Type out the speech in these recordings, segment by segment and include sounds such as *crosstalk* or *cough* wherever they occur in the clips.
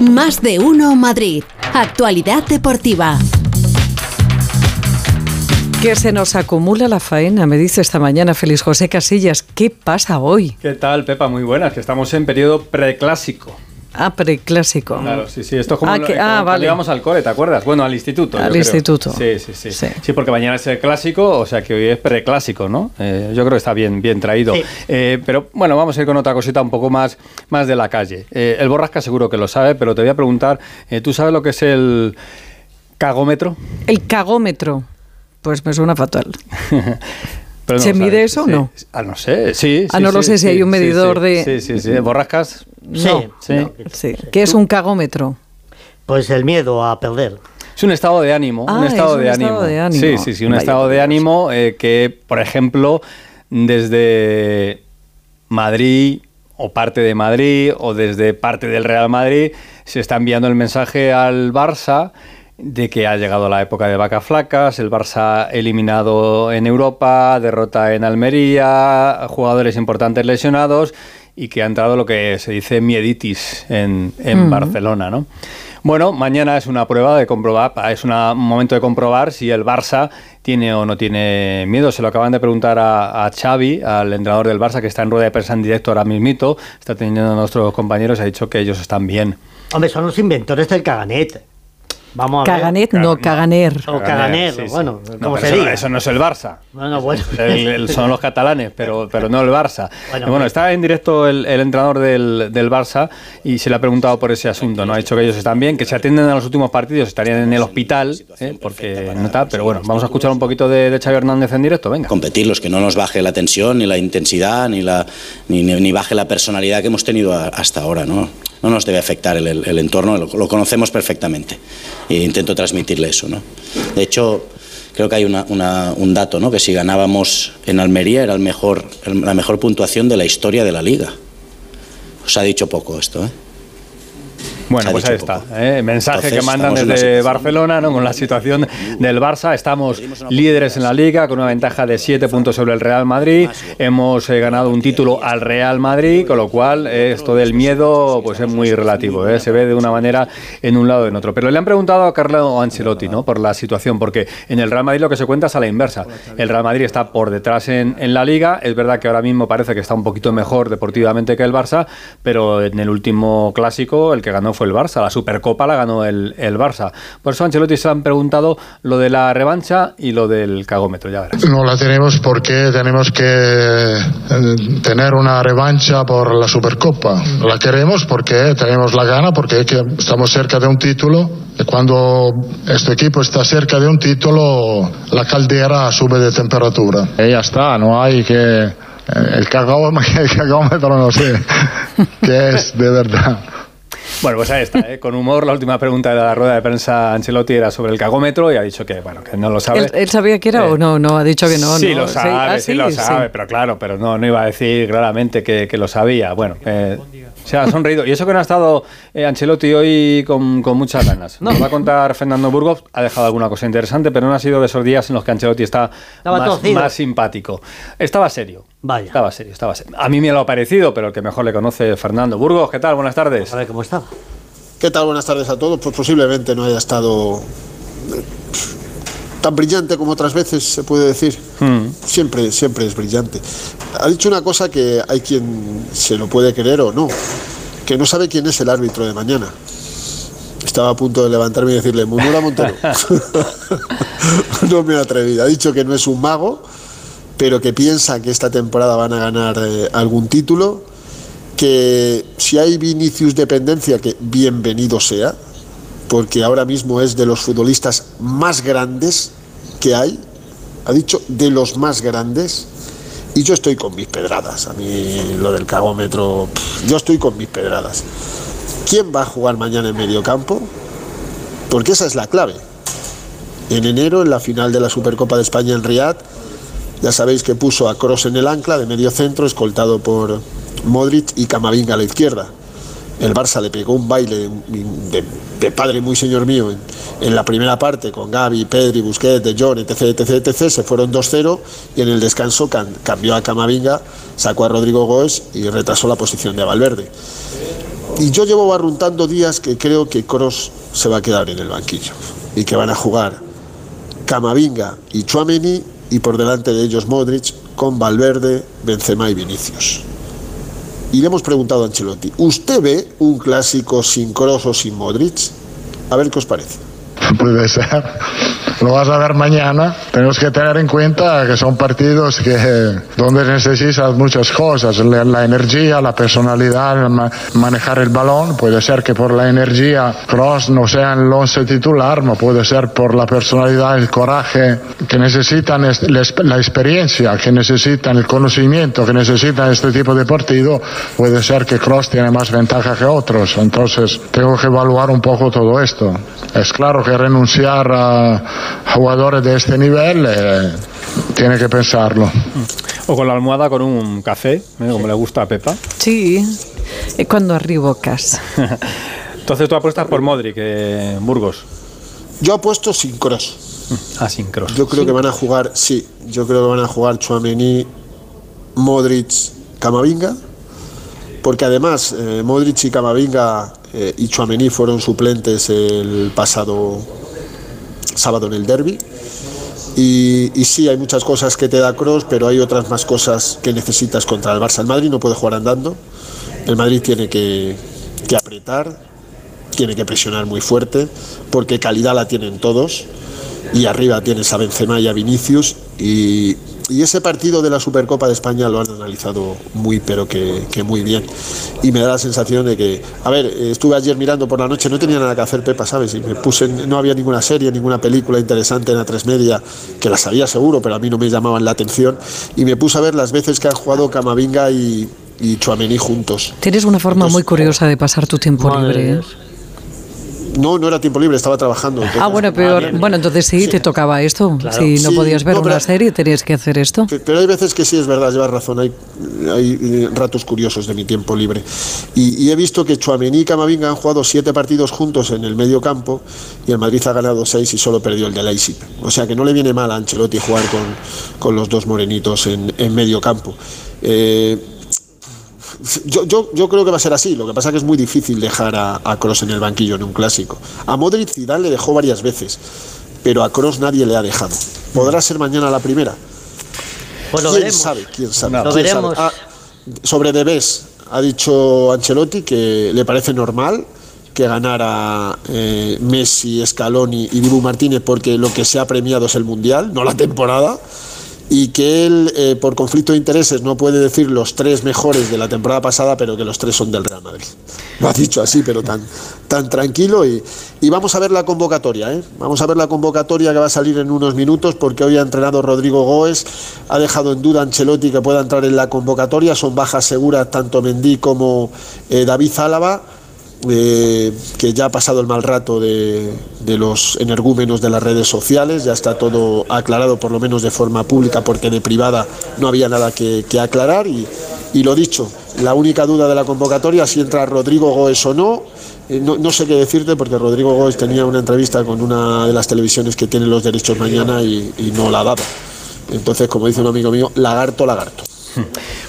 Más de uno Madrid. Actualidad deportiva. Que se nos acumula la faena, me dice esta mañana Félix José Casillas. ¿Qué pasa hoy? ¿Qué tal, Pepa? Muy buenas, que estamos en periodo preclásico. Ah, preclásico. Claro, sí, sí. Esto es como, Ah, lo- que- ah, cuando vale. íbamos al cole, ¿te acuerdas? Bueno, al instituto. Al yo creo. instituto. Sí, sí, sí, Sí. sí. porque mañana es el clásico, o sea que hoy es preclásico, ¿no? Eh, yo creo que está bien, bien traído. Sí. Eh, pero bueno, vamos a ir con otra cosita un poco más, más de la calle. Eh, el Borrasca seguro que lo sabe, pero te voy a preguntar, eh, ¿tú sabes lo que es el cagómetro? El cagómetro. Pues me suena fatal. *laughs* Pero ¿Se mide sabes, eso o sí. no? Ah, no sé, sí. Ah, sí, no lo sí, sé si hay un medidor sí. de- Sí, sí, sí. ¿Borrascas? Sí. No. Sí. No. Sí. ¿Qué es un cagómetro? Pues el miedo a perder. Es un estado de ánimo. Ah, un estado, es un de, estado ánimo. de ánimo. Sí, sí, sí, un Vaya estado de ánimo eh, que, por ejemplo, desde Madrid o parte de Madrid o desde parte del Real Madrid se está enviando el mensaje al Barça de que ha llegado la época de vacas flacas, el Barça eliminado en Europa, derrota en Almería, jugadores importantes lesionados y que ha entrado lo que se dice mieditis en, en Barcelona, ¿no? Bueno, mañana es una prueba de comprobar, es un momento de comprobar si el Barça tiene o no tiene miedo. Se lo acaban de preguntar a, a Xavi, al entrenador del Barça, que está en rueda de prensa en directo ahora mismito, está teniendo a nuestros compañeros, ha dicho que ellos están bien. Hombre, son los inventores del caganet. Vamos a ver. Caganet, no, caganer. O caganer, Sí, sí. bueno, No, se eso, diga. eso no es el Barça. Bueno, bueno. El- el- son los catalanes, pero, pero no el Barça. *laughs* Bueno, Bueno, hombre. está en directo el, el entrenador del, del Barça y se le ha preguntado por ese asunto. No ha dicho que ellos están bien, que se atienden a los últimos partidos, estarían en el hospital, ¿eh? porque no está. Pero bueno, vamos a escuchar un poquito de, de Xavi Hernández en directo. Venga. competirlos, que no nos baje la tensión, ni la intensidad, ni, la, ni, ni- ni baje la personalidad que hemos tenido a- hasta ahora. ¿no? no nos debe afectar el, el- el entorno, lo, lo conocemos perfectamente. E intento transmitirle eso. ¿no? De hecho, creo que hay una- un dato, ¿no? que si ganábamos en Almería era el mejor, la mejor puntuación de la historia de la liga. Os ha dicho poco esto, ¿eh? Bueno, pues ahí está. ¿eh? Mensaje Entonces, que mandan desde Barcelona ¿no? con la situación del Barça. Estamos líderes en la liga con una ventaja de 7 puntos sobre el Real Madrid. Hemos eh, ganado un título al Real Madrid, con lo cual eh, esto del miedo pues es muy relativo. ¿eh? Se ve de una manera en un lado o en otro. Pero le han preguntado a Carlo Ancelotti ¿no? por la situación, porque en el Real Madrid lo que se cuenta es a la inversa. El Real Madrid está por detrás en, en la liga. Es verdad que ahora mismo parece que está un poquito mejor deportivamente que el Barça, pero en el último clásico el que ganó fue el Barça. La Supercopa la ganó el, el Barça. Por eso Ancelotti se han preguntado lo de la revancha y lo del cagómetro, ya verás. No la tenemos porque tenemos que eh, tener una revancha por la Supercopa. La queremos porque tenemos la gana, porque que estamos cerca de un título. Y cuando este equipo está cerca de un título, la caldera sube de temperatura. Y ya está, no hay que... eh, El cagómetro, *laughs* el cagómetro no sé *laughs* qué es de verdad. Bueno, pues ahí está, ¿eh? con humor. La última pregunta de la rueda de prensa Ancelotti era sobre el cagómetro y ha dicho que, bueno, que no lo sabe. ¿Él, él sabía que era Eh, o no? No, ha dicho que no. sí, no. lo sabe, ah, sí, lo sabe, pero claro, pero no, no iba a decir claramente que, que lo sabía. Bueno, eh, se ha sonreído. Y eso que no ha estado eh, Ancelotti hoy con, con muchas ganas. Nos va a contar Fernando Burgos, ha dejado alguna cosa interesante, pero no ha sido de esos días en los que Ancelotti está más, más simpático. Estaba serio. Vaya. Estaba serio, estaba serio. A mí me lo ha parecido, pero el que mejor le conoce es Fernando. Burgos, ¿qué tal? Buenas tardes. A ver cómo está. ¿Qué tal? Buenas tardes a todos. Pues posiblemente no haya estado eh, tan brillante como otras veces, se puede decir. Hmm. Siempre, siempre es brillante. Ha dicho una cosa que hay quien se lo puede creer o no, que no sabe quién es el árbitro de mañana. Estaba a punto de levantarme y decirle, Munura Montero. *laughs* *laughs* no me he atrevido. Ha dicho que no es un mago, pero que piensa que esta temporada van a ganar eh, algún título que si hay Vinicius dependencia, que bienvenido sea, porque ahora mismo es de los futbolistas más grandes que hay, ha dicho de los más grandes, y yo estoy con mis pedradas, a mí lo del cagómetro, yo estoy con mis pedradas. ¿Quién va a jugar mañana en medio campo? Porque esa es la clave. En enero, en la final de la Supercopa de España en Riyadh, ya sabéis que puso a Cross en el ancla de medio centro, escoltado por Modric y Camavinga a la izquierda. El Barça le pegó un baile de, padre muy señor mío en, la primera parte con Gaby, Pedri, Busquets, De Jong, etc, etc. Se fueron 2-0 y en el descanso can- cambió a Camavinga, sacó a Rodrigo Goes y retrasó la posición de Valverde. Y yo llevo barruntando días que creo que Cross se va a quedar en el banquillo y que van a jugar Camavinga y Chuameni y por delante de ellos Modric con Valverde, Benzema y Vinicius. Y le hemos preguntado a Ancelotti, ¿usted ve un clásico sin Cross o sin Modric? A ver qué os parece. *laughs* Puede ser. Lo vas a ver mañana. Tenemos que tener en cuenta que son partidos que donde necesitas muchas cosas, la, energía, la personalidad, manejar el balón. Puede ser que por la energía Cross no sea el once titular, no puede ser por la personalidad, el coraje que necesitan, la experiencia que necesitan, el conocimiento que necesitan este tipo de partido. Puede ser que Cross tiene más ventaja que otros. Entonces tengo que evaluar un poco todo esto. Es claro que renunciar a jugadores de este nivel eh, tiene que pensarlo. O con la almohada con un café, ¿eh? como le gusta a Pepa. Sí, eh, cuando arribocas. *laughs* Entonces tú apuestas por Modric, eh, Burgos. Yo apuesto sin Cross. Ah, sin cross. Yo creo que van a jugar, sí, yo creo que van a jugar Chuamení, Modric, Camavinga, porque además eh, Modric y Camavinga eh, y Chuamení fueron suplentes el pasado sábado en el derby. Y, sí, hay muchas cosas que te da Cross, pero hay otras más cosas que necesitas contra el Barça. El Madrid no puede jugar andando, el Madrid tiene que, que apretar, tiene que presionar muy fuerte, porque calidad la tienen todos y arriba tienes a Benzema y a Vinicius y, y ese partido de la Supercopa de España lo han analizado muy pero que, que muy bien y me da la sensación de que a ver eh, estuve ayer mirando por la noche no tenía nada que hacer Pepa sabes y me puse no había ninguna serie ninguna película interesante en la tres media que las había seguro pero a mí no me llamaban la atención y me puse a ver las veces que han jugado Camavinga y y Chouameni juntos. Tienes una forma Entonces, muy curiosa de pasar tu tiempo Madre libre. ¿eh? No, no era tiempo libre, estaba trabajando. Ah, entonces- bueno, peor. Bueno, entonces sí, te tocaba esto. Claro. Si no Sí, podías ver no, pero- una serie, tenías que hacer esto. Pe- Pero hay veces que sí es verdad, llevas razón, hay, hay eh, ratos curiosos de mi tiempo libre. Y, y he visto que Chuamení y Camavinga han jugado siete partidos juntos en el medio campo y el Madrid ha ganado seis y solo perdió el de Leipzig. O sea que no le viene mal a Ancelotti jugar con, con los dos morenitos en, en medio campo. Eh, yo, yo, yo creo que va a ser así, lo que pasa es que es muy difícil dejar a, a Kroos en el banquillo en un clásico. A Modric Zidane le dejó varias veces, pero a Kroos nadie le ha dejado. ¿Podrá ser mañana la primera? Pues lo ¿Quién veremos. sabe? ¿Quién sabe? Lo ¿Quién veremos. sabe? Ah, sobre Debes, ha dicho Ancelotti que le parece normal que ganara eh, Messi, Scaloni y Dibu Martínez porque lo que se ha premiado es el Mundial, no la temporada, y que él, eh, por conflicto de intereses, no puede decir los tres mejores de la temporada pasada, pero que los tres son del Real Madrid. Lo ha dicho así, pero tan, tan tranquilo. Y, y vamos a ver la convocatoria, ¿eh? Vamos a ver la convocatoria que va a salir en unos minutos, porque hoy ha entrenado Rodrigo Goes, ha dejado en duda a Ancelotti que pueda entrar en la convocatoria. Son bajas seguras tanto Mendy como eh, David Álava eh, que ya ha pasado el mal rato de, de los energúmenos de las redes sociales, ya está todo aclarado por lo menos de forma pública porque de privada no había nada que, que aclarar y, y lo dicho, la única duda de la convocatoria si entra Rodrigo Goes o no, eh, no, no sé qué decirte porque Rodrigo Goes tenía una entrevista con una de las televisiones que tiene los derechos mañana y, y no la ha dado. Entonces, como dice un amigo mío, lagarto, lagarto.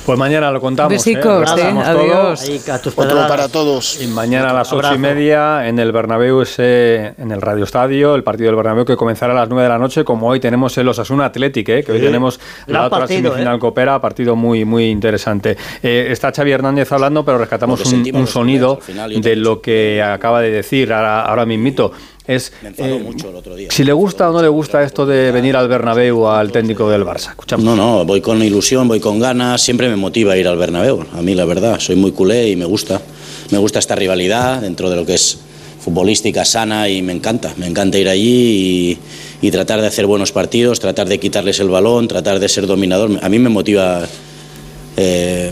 Pues mañana lo contamos. Besicos, ¿eh? ¿eh? Adiós. Ahí, a tus Otro para todos. Y mañana a las ocho y media en el Bernabéu, ese, en el Radio Estadio, el partido del Bernabéu que comenzará a las 9 de la noche, como hoy tenemos el Osasuna Athletic, ¿eh? que hoy Sí. tenemos la otra partido, semifinal ¿eh? coopera, partido muy muy interesante. Eh, está Xavi Hernández hablando, pero rescatamos un, sonido final, de lo que acaba de decir ahora, ahora mismito. Es, eh, mucho el otro día. si le gusta o no le gusta esto de venir al Bernabéu al técnico del Barça. Escuchamos. No, no, voy con ilusión, voy con ganas, siempre me motiva ir al Bernabéu, a mí la verdad, soy muy culé y me gusta, me gusta esta rivalidad dentro de lo que es futbolística sana y me encanta, me encanta ir allí y, y tratar de hacer buenos partidos, tratar de quitarles el balón, tratar de ser dominador, a mí me motiva eh,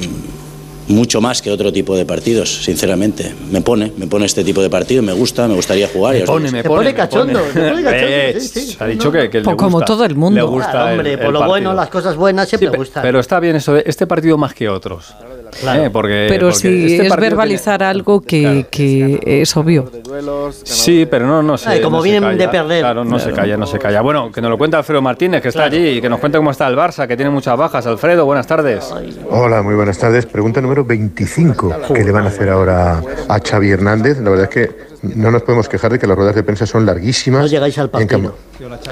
mucho más que otro tipo de partidos, sinceramente, me pone, me pone este tipo de partido, me gusta, me gustaría jugar. y Me pone, me pone, cachondo, te pone *laughs* cachondo, Eh, sí, sí, ha dicho que, que le Pues como gusta, todo el mundo. Le gusta Claro, hombre, el por lo bueno, las cosas buenas siempre pe- gustan. Pero está bien eso de este partido más que otros. Claro. ¿Eh? Porque, Pero porque si este es verbalizar tiene- algo que, que es obvio. Sí, pero no, no se Ay, como no se vienen calla. de perder. Claro, no se calla, no se calla. Bueno, que nos lo cuenta Alfredo Martínez, que está allí, y que nos cuente cómo está el Barça, que tiene muchas bajas. Alfredo, buenas tardes. Hola, muy buenas tardes. Pregunta número 25 que le van a hacer ahora a Xavi Hernández. La verdad es que no nos podemos quejar de que las ruedas de prensa son larguísimas. No llegáis al partido. cambio-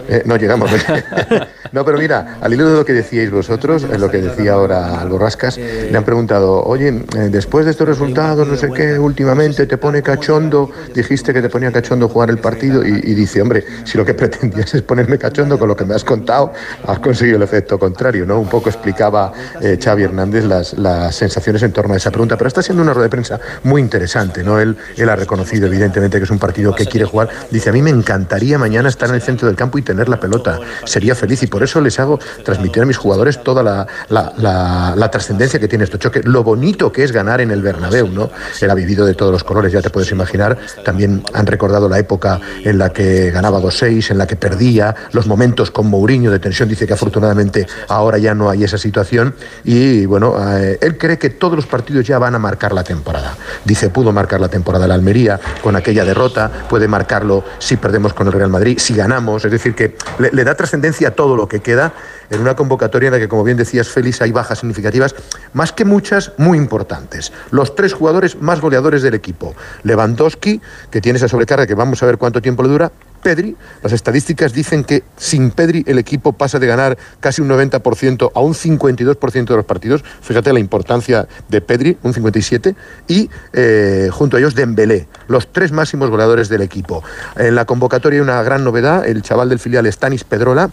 Eh, no llegamos. *laughs* no, pero mira, al hilo de lo que decíais vosotros, en lo que decía ahora Alborrascas, le han preguntado, oye, eh, después de estos resultados, no sé qué, últimamente te pone cachondo, dijiste que te ponía cachondo jugar el partido y, y dice, hombre, si lo que pretendías es ponerme cachondo con lo que me has contado, has conseguido el efecto contrario, ¿no? Un poco explicaba eh, Xavi Hernández las, las sensaciones en torno a esa pregunta, pero está siendo una rueda de prensa muy interesante, ¿no? Él, él ha reconocido evidentemente que es un partido que quiere jugar. Dice, a mí me encantaría mañana estar en el centro del campo y tener la pelota. Sería feliz y por eso les hago transmitir a mis jugadores toda la, la- la- trascendencia que tiene este choque, lo bonito que es ganar en el Bernabéu, ¿no? Él ha vivido de todos los colores, ya te puedes imaginar. También han recordado la época en la que ganaba 2-6, en la que perdía, los momentos con Mourinho de tensión. Dice que afortunadamente ahora ya no hay esa situación y bueno, eh, él cree que todos los partidos ya van a marcar la temporada. Dice, pudo marcar la temporada la Almería con aquella derrota, puede marcarlo si perdemos con el Real Madrid, si ganamos, es decir, que le, le da trascendencia a todo lo que queda en una convocatoria en la que, como bien decías, Félix, hay bajas significativas, más que muchas, muy importantes. Los tres jugadores más goleadores del equipo. Lewandowski, que tiene esa sobrecarga que vamos a ver cuánto tiempo le dura, Pedri, las estadísticas dicen que sin Pedri el equipo pasa de ganar casi un 90% a un 52% de los partidos. Fíjate la importancia de Pedri, un 57%, y eh, junto a ellos Dembélé, los tres máximos goleadores del equipo. En la convocatoria hay una gran novedad, el chaval del filial Stanis Pedrola,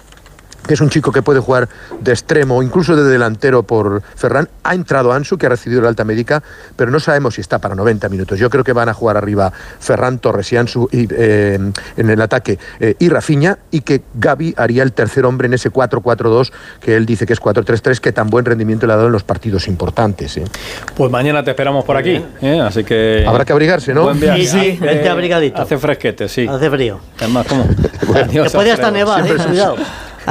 que es un chico que puede jugar de extremo, incluso de delantero por Ferran. Ha entrado Ansu, que ha recibido la alta médica, pero no sabemos si está para 90 minutos. Yo creo que van a jugar arriba Ferran Torres y Ansu y, eh, en el ataque eh, y Rafinha, y que Gaby haría el tercer hombre en ese 4-4-2, que él dice que es 4-3-3, que tan buen rendimiento le ha dado en los partidos importantes. ¿eh? Pues mañana te esperamos por aquí, ¿eh? así que... Habrá que abrigarse, ¿no? Buen viaje. Sí, sí, vente abrigadito. Hace fresquete, sí. Hace frío. Además, ¿cómo? *laughs* Que puede hasta nevar, cuidado.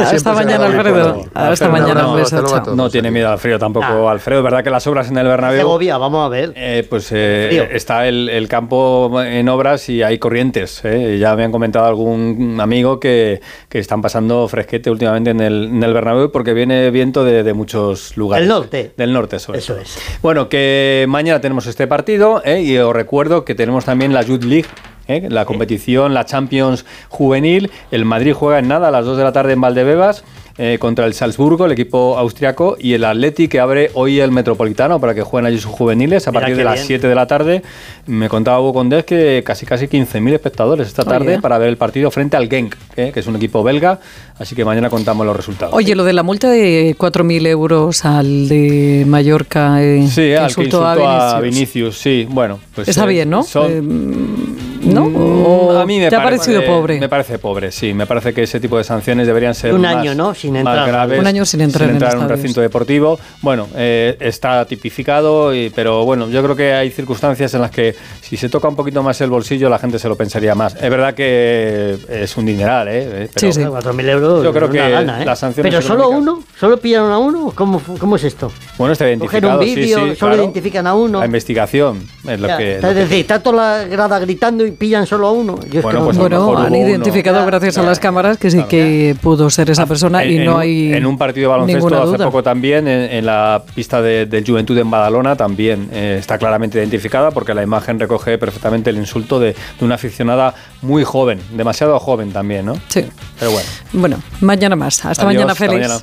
Hasta se mañana, Alfredo. Hasta Alfredo, mañana, no, un beso, hasta luego a chao. todos. No tiene miedo al frío tampoco, Ah. Alfredo. Es verdad que las obras en el Bernabéu... Segovia, vamos a ver. Eh, pues eh, está el, el campo en obras y hay corrientes. eh. Ya me han comentado algún amigo que, que están pasando fresquete últimamente en el, en el Bernabéu porque viene viento de, de muchos lugares. Del norte. Del norte, sobre Eso es. Bueno, que mañana tenemos este partido eh, y os recuerdo que tenemos también la Youth League. Eh, La competición, la Champions juvenil. El Madrid juega en nada a las 2 de la tarde en Valdebebas eh, contra el Salzburgo, el equipo austriaco, y el Atleti que abre hoy el Metropolitano para que jueguen allí sus juveniles a Mira partir de las bien. 7 de la tarde. Me contaba Hugo Condés que casi casi 15.000 espectadores esta tarde Oye. para ver el partido frente al Genk, eh, que es un equipo belga, así que mañana contamos los resultados. Oye, lo de la multa de 4.000 euros al de Mallorca eh, Sí, que al que insultó a Vinicius. Vinicius, sí, bueno. Pues, Está eh, bien, ¿no? son- Eh, ¿No? Mm, ¿O a mí me te ha parece- parecido pobre? Me parece pobre, sí. Me parece que ese tipo de sanciones deberían ser Un más- año, ¿no? Sin más entrar. graves, Un año sin entrar en un estadios. recinto deportivo. Bueno, eh, está tipificado, y- pero bueno, yo creo que hay circunstancias en las que si se toca un poquito más el bolsillo, la gente se lo pensaría más. Es verdad que es un dineral, ¿eh? Eh, Pero, Sí, sí. 4.000 euros. Yo creo una que gana, ¿eh? las sanciones Pero solo uno, solo pillaron a uno. ¿Cómo, cómo es esto? Bueno, está Cogen identificado. un vídeo, sí, solo claro. identifican a uno. La investigación es lo Ya, que. es lo que- decir, está toda la grada gritando y pillan solo a uno. Yo es Bueno, no- pues a han uno. identificado Ya, gracias a las cámaras que sí que pudo ser esa persona y no en hay En un partido de baloncesto hace poco también, en, en la pista de- del Juventud en Badalona, también eh, está claramente identificada porque la imagen recoge perfectamente el insulto de, de una aficionada muy joven, demasiado joven también, ¿no? Sí. Pero bueno. Bueno, mañana más. Hasta Adiós, mañana, hasta Félix. mañana.